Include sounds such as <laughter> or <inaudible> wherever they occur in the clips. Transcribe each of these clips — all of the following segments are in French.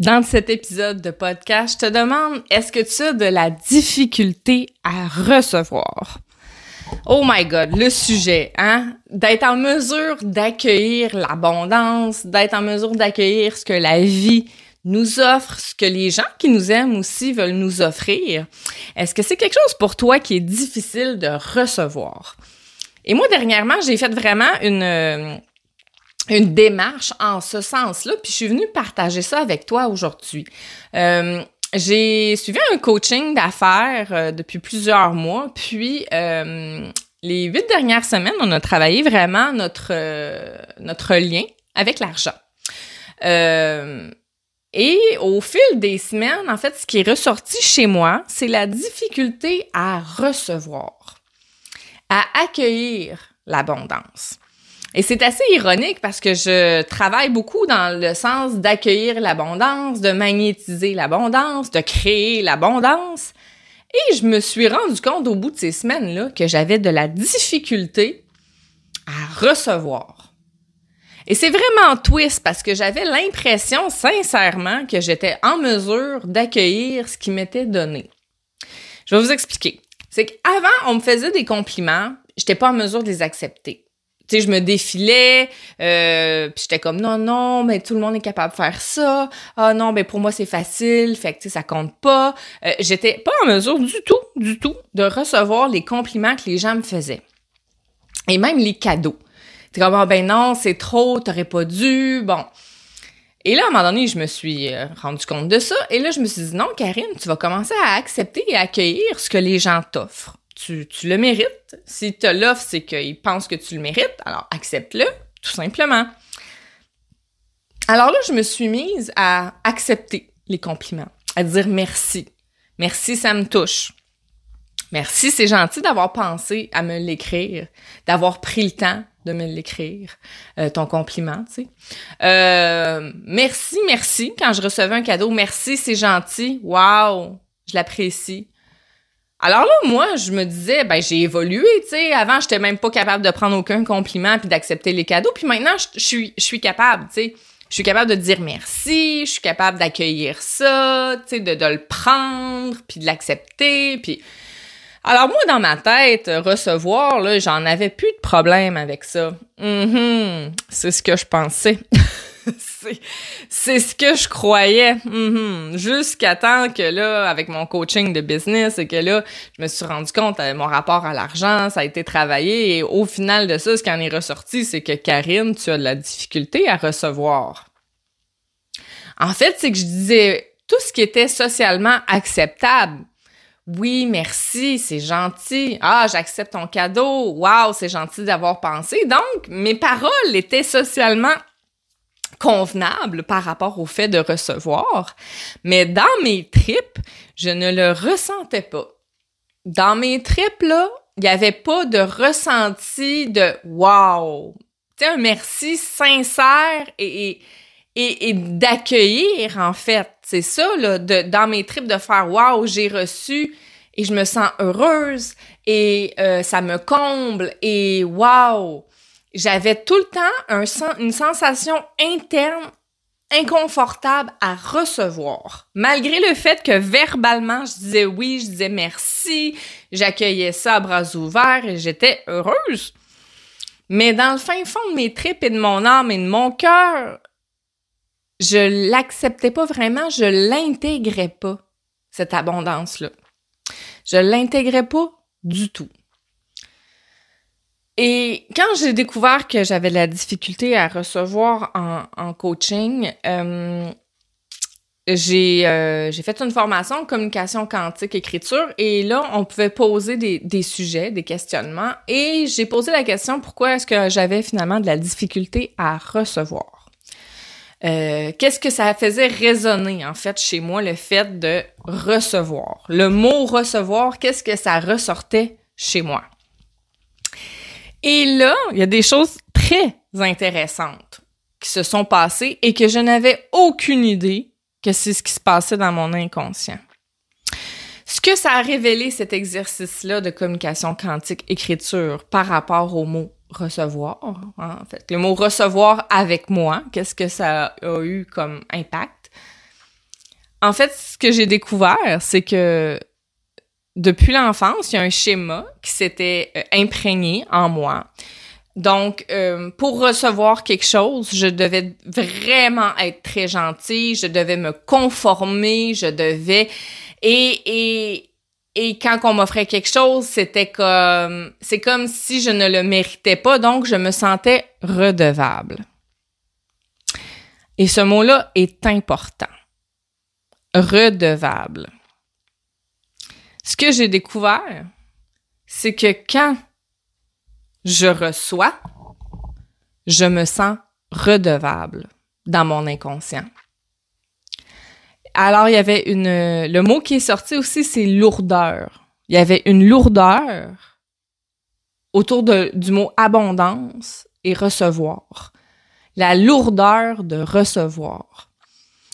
Dans cet épisode de podcast, je te demande, est-ce que tu as de la difficulté à recevoir? Oh my God, le sujet, hein? D'être en mesure d'accueillir l'abondance, d'être en mesure d'accueillir ce que la vie nous offre, ce que les gens qui nous aiment aussi veulent nous offrir. Est-ce que c'est quelque chose pour toi qui est difficile de recevoir? Et moi, dernièrement, j'ai fait vraiment une, euh, une démarche en ce sens-là, puis je suis venue partager ça avec toi aujourd'hui. Euh, j'ai suivi un coaching d'affaires euh, depuis plusieurs mois, puis euh, les huit dernières semaines, on a travaillé vraiment notre notre lien avec l'argent. et au fil des semaines, en fait, ce qui est ressorti chez moi, c'est la difficulté à recevoir, à accueillir l'abondance. Et c'est assez ironique parce que je travaille beaucoup dans le sens d'accueillir l'abondance, de magnétiser l'abondance, de créer l'abondance. Et je me suis rendu compte au bout de ces semaines-là que j'avais de la difficulté à recevoir. Et c'est vraiment twist parce que j'avais l'impression sincèrement que j'étais en mesure d'accueillir ce qui m'était donné. Je vais vous expliquer. C'est qu'avant, on me faisait des compliments, j'étais pas en mesure de les accepter tu sais, je me défilais, euh, puis j'étais comme non non, mais tout le monde est capable de faire ça. Ah non, ben pour moi c'est facile, fait que tu sais ça compte pas. Euh, j'étais pas en mesure du tout, du tout de recevoir les compliments que les gens me faisaient. Et même les cadeaux. Tu comme ah, ben non, c'est trop, t'aurais pas dû. Bon. Et là, à un moment donné, je me suis euh, rendu compte de ça. Et là, je me suis dit, non, Karine, tu vas commencer à accepter et accueillir ce que les gens t'offrent tu, le mérites. Si tu l'offre, c'est qu'il pense que tu le mérites, alors accepte-le, tout simplement. Alors là, je me suis mise à accepter les compliments, à dire merci. Merci, ça me touche. Merci, c'est gentil d'avoir pensé à me l'écrire, d'avoir pris le temps de me l'écrire, euh, ton compliment, tu sais. Euh, merci, merci. Quand je recevais un cadeau, merci, c'est gentil. Wow, je l'apprécie. Alors là, moi, je me disais, ben j'ai évolué, tu sais. Avant, j'étais même pas capable de prendre aucun compliment puis d'accepter les cadeaux. Puis maintenant, je, suis, je suis capable, tu sais. Je suis capable de dire merci, je suis capable d'accueillir ça, tu sais, de, de le prendre puis de l'accepter. Puis alors moi, dans ma tête, recevoir, là, j'en avais plus de problème avec ça. Mm C'est ce que je pensais. <laughs> <laughs> c'est ce que je croyais. Mm-hmm. Jusqu'à temps que là, avec mon coaching de business, et que là, je me suis rendu compte, euh, mon rapport à l'argent, ça a été travaillé. Et au final de ça, ce qui en est ressorti, c'est que Karine, tu as de la difficulté à recevoir. En fait, c'est que je disais tout ce qui était socialement acceptable. Oui, merci, c'est gentil. Ah, j'accepte ton cadeau. Waouh, c'est gentil d'avoir pensé. Donc, mes paroles étaient socialement convenable par rapport au fait de recevoir, mais dans mes tripes, je ne le ressentais pas. Dans mes tripes, là, il n'y avait pas de ressenti de wow. Tu un merci sincère et, et, et d'accueillir, en fait. C'est ça, là, de, dans mes tripes, de faire wow, j'ai reçu et je me sens heureuse et euh, ça me comble et wow j'avais tout le temps une sensation interne inconfortable à recevoir. Malgré le fait que verbalement, je disais oui, je disais merci, j'accueillais ça à bras ouverts et j'étais heureuse. Mais dans le fin fond de mes tripes et de mon âme et de mon cœur, je l'acceptais pas vraiment, je l'intégrais pas, cette abondance-là. Je l'intégrais pas du tout. Et quand j'ai découvert que j'avais de la difficulté à recevoir en, coaching, euh, j'ai euh, j'ai fait une formation communication quantique écriture et là on pouvait poser des, des sujets, des questionnements et j'ai posé la question pourquoi est-ce que j'avais finalement de la difficulté à recevoir? Euh, qu'est-ce que ça faisait résonner en fait chez moi le fait de recevoir? Le mot recevoir, qu'est-ce que ça ressortait chez moi? Et là, il y a des choses très intéressantes qui se sont passées et que je n'avais aucune idée que c'est ce qui se passait dans mon inconscient. Ce que ça a révélé cet exercice-là de communication quantique écriture par rapport au mot recevoir, hein, en fait, le mot recevoir avec moi, qu'est-ce que ça a eu comme impact? en fait, ce que j'ai découvert, c'est que depuis l'enfance, il y a un schéma qui s'était euh, imprégné en moi. Donc, euh, pour recevoir quelque chose, je devais vraiment être très gentille, je devais me conformer, je devais... Et, et, et quand on m'offrait quelque chose, c'était comme... C'est comme si je ne le méritais pas, donc je me sentais redevable. Et ce mot-là est important. Redevable. Ce que j'ai découvert, c'est que quand je reçois, je me sens redevable dans mon inconscient. Alors, il y avait une, le mot qui est sorti aussi, c'est lourdeur. Il y avait une lourdeur autour du mot abondance et recevoir. La lourdeur de recevoir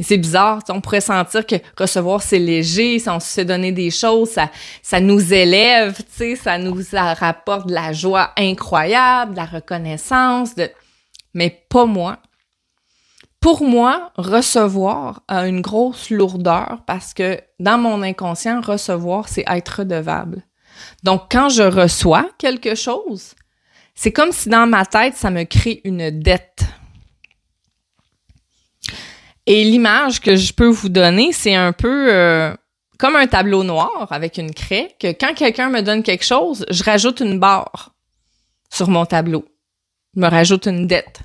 c'est bizarre, on pourrait sentir que recevoir c'est léger, si on se donner des choses, ça, ça nous élève, ça nous rapporte de la joie incroyable, de la reconnaissance, de... mais pas moi. Pour moi, recevoir a une grosse lourdeur parce que dans mon inconscient, recevoir, c'est être redevable. Donc, quand je reçois quelque chose, c'est comme si dans ma tête, ça me crée une dette. Et l'image que je peux vous donner, c'est un peu euh, comme un tableau noir avec une craie, que quand quelqu'un me donne quelque chose, je rajoute une barre sur mon tableau. Je me rajoute une dette.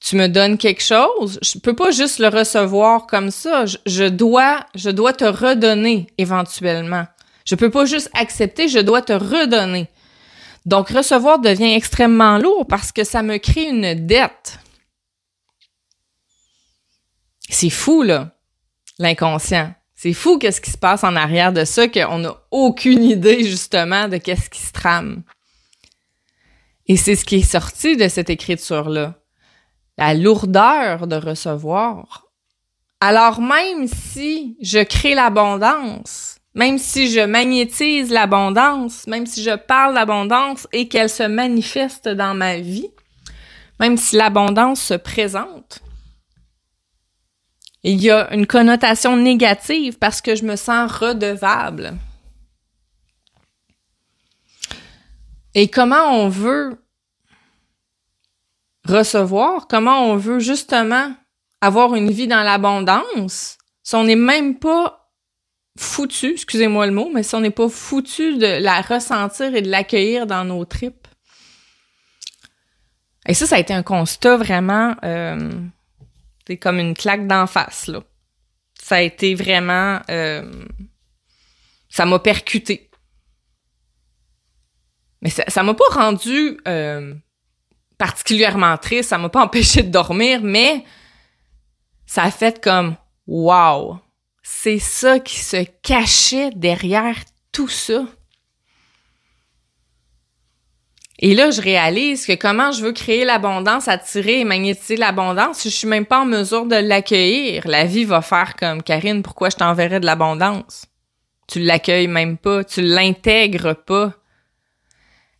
Tu me donnes quelque chose, je peux pas juste le recevoir comme ça. Je, dois, je dois te redonner éventuellement. Je peux pas juste accepter, je dois te redonner. Donc recevoir devient extrêmement lourd parce que ça me crée une dette. C'est fou, là, l'inconscient. C'est fou qu'est-ce qui se passe en arrière de ça, qu'on n'a aucune idée, justement, de qu'est-ce qui se trame. Et c'est ce qui est sorti de cette écriture-là. La lourdeur de recevoir. Alors même si je crée l'abondance, même si je magnétise l'abondance, même si je parle d'abondance et qu'elle se manifeste dans ma vie, même si l'abondance se présente, il y a une connotation négative parce que je me sens redevable. Et comment on veut recevoir, comment on veut justement avoir une vie dans l'abondance si on n'est même pas foutu, excusez-moi le mot, mais si on n'est pas foutu de la ressentir et de l'accueillir dans nos tripes. Et ça, ça a été un constat vraiment euh, c'est comme une claque d'en face, là. Ça a été vraiment... Euh, ça m'a percuté. Mais ça m'a pas rendu euh, particulièrement triste, ça m'a pas <laughs> empêché de dormir, mais ça a fait comme wow, c'est ça qui se cachait derrière tout ça. Et là, je réalise que comment je veux créer l'abondance, attirer et magnétiser l'abondance, si je suis même pas en mesure de l'accueillir, la vie va faire comme Karine, pourquoi je t'enverrais de l'abondance? Tu l'accueilles même pas, tu l'intègres pas.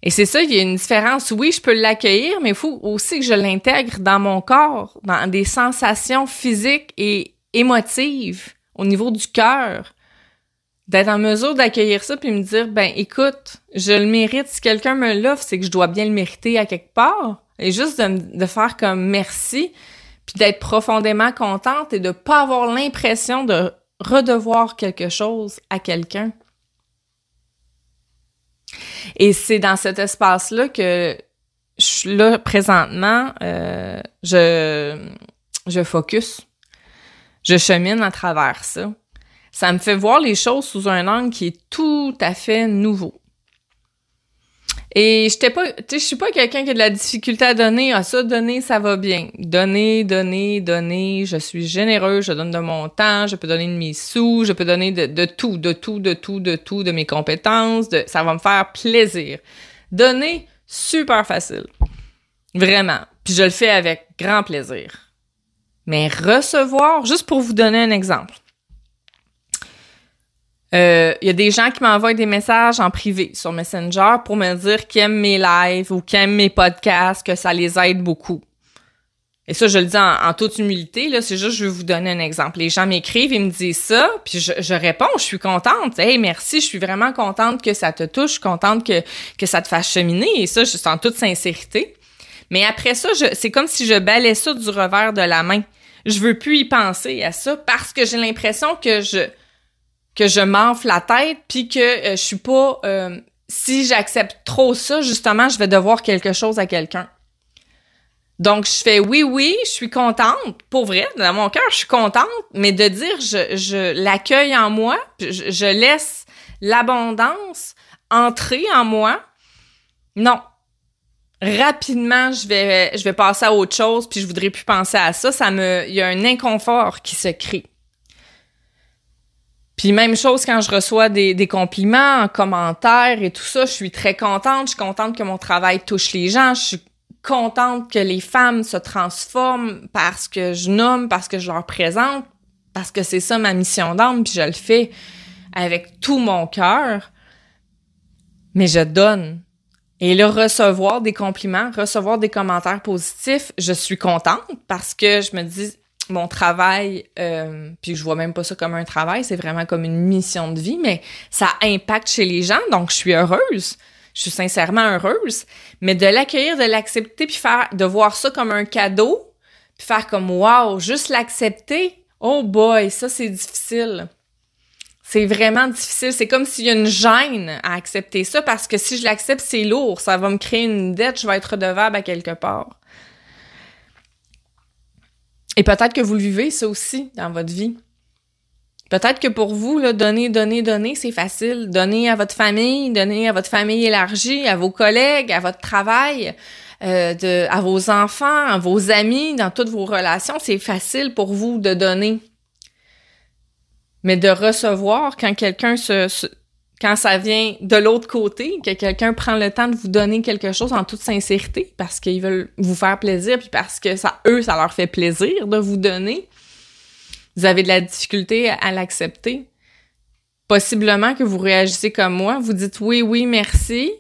Et c'est ça, il y a une différence. Oui, je peux l'accueillir, mais il faut aussi que je l'intègre dans mon corps, dans des sensations physiques et émotives au niveau du cœur d'être en mesure d'accueillir ça puis me dire ben écoute, je le mérite. Si quelqu'un me l'offre, c'est que je dois bien le mériter à quelque part. Et juste de, de faire comme merci, puis d'être profondément contente et de pas avoir l'impression de redevoir quelque chose à quelqu'un. Et c'est dans cet espace-là que je suis là présentement, euh, je, je focus, je chemine à travers ça ça me fait voir les choses sous un angle qui est tout à fait nouveau. Et j'étais pas, tu sais, je suis pas quelqu'un qui a de la difficulté à donner. Ah, ça, donner, ça va bien. Donner, donner, donner. Je suis généreux, je donne de mon temps, je peux donner de mes sous, je peux donner de, tout, de tout, de tout, de tout, de mes compétences. Ça va me faire plaisir. Donner, super facile. Vraiment. Puis je le fais avec grand plaisir. Mais recevoir, juste pour vous donner un exemple. Il euh, y a des gens qui m'envoient des messages en privé sur Messenger pour me dire qu'ils aiment mes lives ou qu'ils aiment mes podcasts, que ça les aide beaucoup. Et ça, je le dis en, toute humilité, là, c'est juste, je vais vous donner un exemple. Les gens m'écrivent, ils me disent ça, puis je, réponds, je suis contente. Hey, merci, je suis vraiment contente que ça te touche, contente que, que ça te fasse cheminer, et ça, je en toute sincérité. Mais après ça, c'est comme si je balais ça du revers de la main. Je veux plus y penser à ça parce que j'ai l'impression que je que je m'enfle la tête puis que euh, je suis pas euh, si j'accepte trop ça justement je vais devoir quelque chose à quelqu'un. Donc je fais oui oui je suis contente. Pour vrai dans mon cœur je suis contente mais de dire je, je l'accueille en moi je, je laisse l'abondance entrer en moi non. Rapidement je vais je vais passer à autre chose puis je voudrais plus penser à ça. Ça me il y a un inconfort qui se crée puis même chose quand je reçois des, des compliments en commentaire et tout ça, je suis très contente. Je suis contente que mon travail touche les gens. Je suis contente que les femmes se transforment parce que je nomme, parce que je leur présente, parce que c'est ça ma mission d'âme, puis je le fais avec tout mon cœur. Mais je donne. Et le recevoir des compliments, recevoir des commentaires positifs, je suis contente parce que je me dis, mon travail, euh, puis je vois même pas ça comme un travail, c'est vraiment comme une mission de vie, mais ça impacte chez les gens, donc je suis heureuse. Je suis sincèrement heureuse, mais de l'accueillir, de l'accepter, puis faire, de voir ça comme un cadeau, puis faire comme wow, juste l'accepter. Oh boy, ça c'est difficile. C'est vraiment difficile. C'est comme s'il y a une gêne à accepter ça parce que si je l'accepte, c'est lourd. Ça va me créer une dette. Je vais être redevable à quelque part. Et peut-être que vous le vivez, ça aussi, dans votre vie. Peut-être que pour vous, là, donner, donner, donner, c'est facile. Donner à votre famille, donner à votre famille élargie, à vos collègues, à votre travail, euh, à vos enfants, à vos amis, dans toutes vos relations, c'est facile pour vous de donner. Mais de recevoir quand quelqu'un se, quand ça vient de l'autre côté, que quelqu'un prend le temps de vous donner quelque chose en toute sincérité parce qu'ils veulent vous faire plaisir puis parce que ça eux ça leur fait plaisir de vous donner, vous avez de la difficulté à, l'accepter. Possiblement que vous réagissez comme moi, vous dites oui oui merci,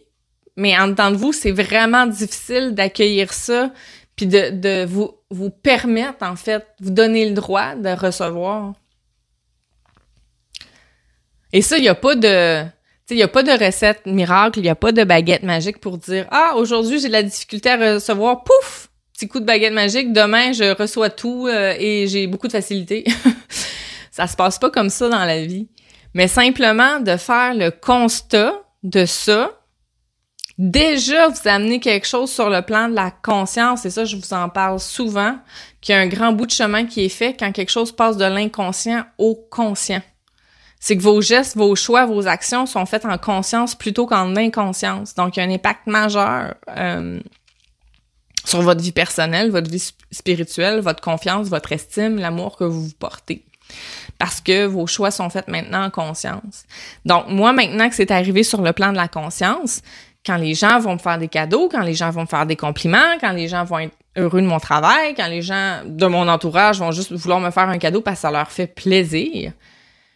mais en dedans de vous, c'est vraiment difficile d'accueillir ça puis de, de vous vous permettre en fait, vous donner le droit de recevoir. Et ça, il n'y a pas de... Il a pas de recette miracle, il n'y a pas de baguette magique pour dire « Ah, aujourd'hui, j'ai la difficulté à recevoir, pouf! Petit coup de baguette magique, demain, je reçois tout euh, et j'ai beaucoup de facilité. <laughs> » Ça se passe pas comme ça dans la vie. Mais simplement de faire le constat de ça, déjà vous amenez quelque chose sur le plan de la conscience, et ça, je vous en parle souvent, qu'il y a un grand bout de chemin qui est fait quand quelque chose passe de l'inconscient au conscient c'est que vos gestes, vos choix, vos actions sont faites en conscience plutôt qu'en inconscience. Donc, il y a un impact majeur euh, sur votre vie personnelle, votre vie spirituelle, votre confiance, votre estime, l'amour que vous vous portez. Parce que vos choix sont faits maintenant en conscience. Donc, moi, maintenant que c'est arrivé sur le plan de la conscience, quand les gens vont me faire des cadeaux, quand les gens vont me faire des compliments, quand les gens vont être heureux de mon travail, quand les gens de mon entourage vont juste vouloir me faire un cadeau parce que ça leur fait plaisir,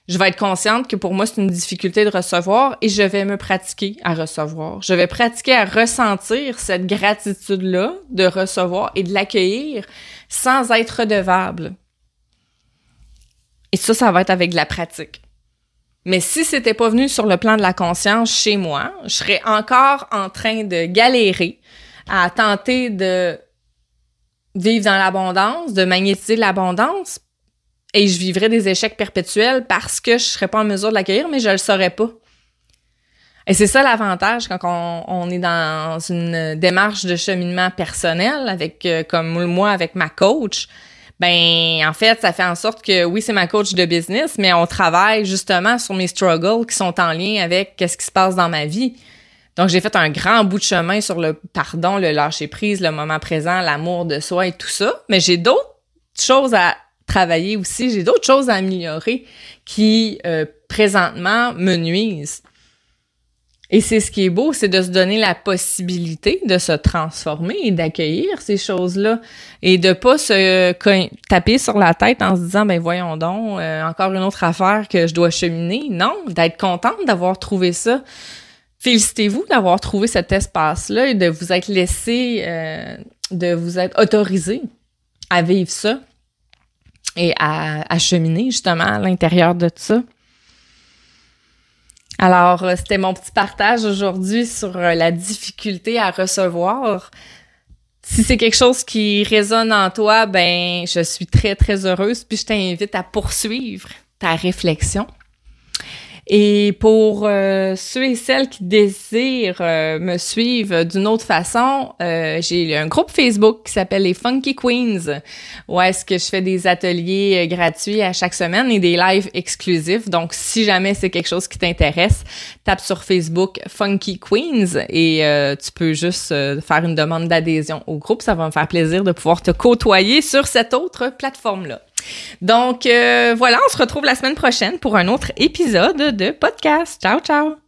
je vais être consciente que pour moi, c'est une difficulté de recevoir et je vais me pratiquer à recevoir. Je vais pratiquer à ressentir cette gratitude-là de recevoir et de l'accueillir sans être redevable. Et ça, ça va être avec de la pratique. Mais si c'était pas venu sur le plan de la conscience chez moi, je serais encore en train de galérer à tenter de vivre dans l'abondance, de magnétiser l'abondance et je vivrais des échecs perpétuels parce que je serais pas en mesure de l'accueillir, mais je le saurais pas. Et c'est ça l'avantage quand on, est dans une démarche de cheminement personnel avec euh, comme moi avec ma coach. Ben en fait, ça fait en sorte que oui, c'est ma coach de business, mais on travaille justement sur mes struggles qui sont en lien avec qu'est-ce qui se passe dans ma vie. Donc j'ai fait un grand bout de chemin sur le pardon, le lâcher prise, le moment présent, l'amour de soi et tout ça, mais j'ai d'autres choses à travailler aussi. J'ai d'autres choses à améliorer qui, euh, présentement, me nuisent. Et c'est ce qui est beau, c'est de se donner la possibilité de se transformer et d'accueillir ces choses-là et de pas se taper sur la tête en se disant ben voyons donc euh, encore une autre affaire que je dois cheminer. Non, d'être contente d'avoir trouvé ça. Félicitez-vous d'avoir trouvé cet espace-là et de vous être laissé, euh, de vous être autorisé à vivre ça et à, cheminer justement à l'intérieur de ça. Alors, euh, c'était mon petit partage aujourd'hui sur euh, la difficulté à recevoir. Si c'est quelque chose qui résonne en toi, ben, je suis très, très heureuse, puis je t'invite à poursuivre ta réflexion. Et pour euh, ceux et celles qui désirent euh, me suivre d'une autre façon, euh, j'ai un groupe Facebook qui s'appelle les Funky Queens, où est-ce que je fais des ateliers gratuits à chaque semaine et des lives exclusifs. Donc, si jamais c'est quelque chose qui t'intéresse, tape sur Facebook Funky Queens et tu peux juste faire une demande d'adhésion au groupe. Ça va me faire plaisir de pouvoir te côtoyer sur cette autre plateforme-là. Donc euh, voilà, on se retrouve la semaine prochaine pour un autre épisode de podcast. Ciao, ciao!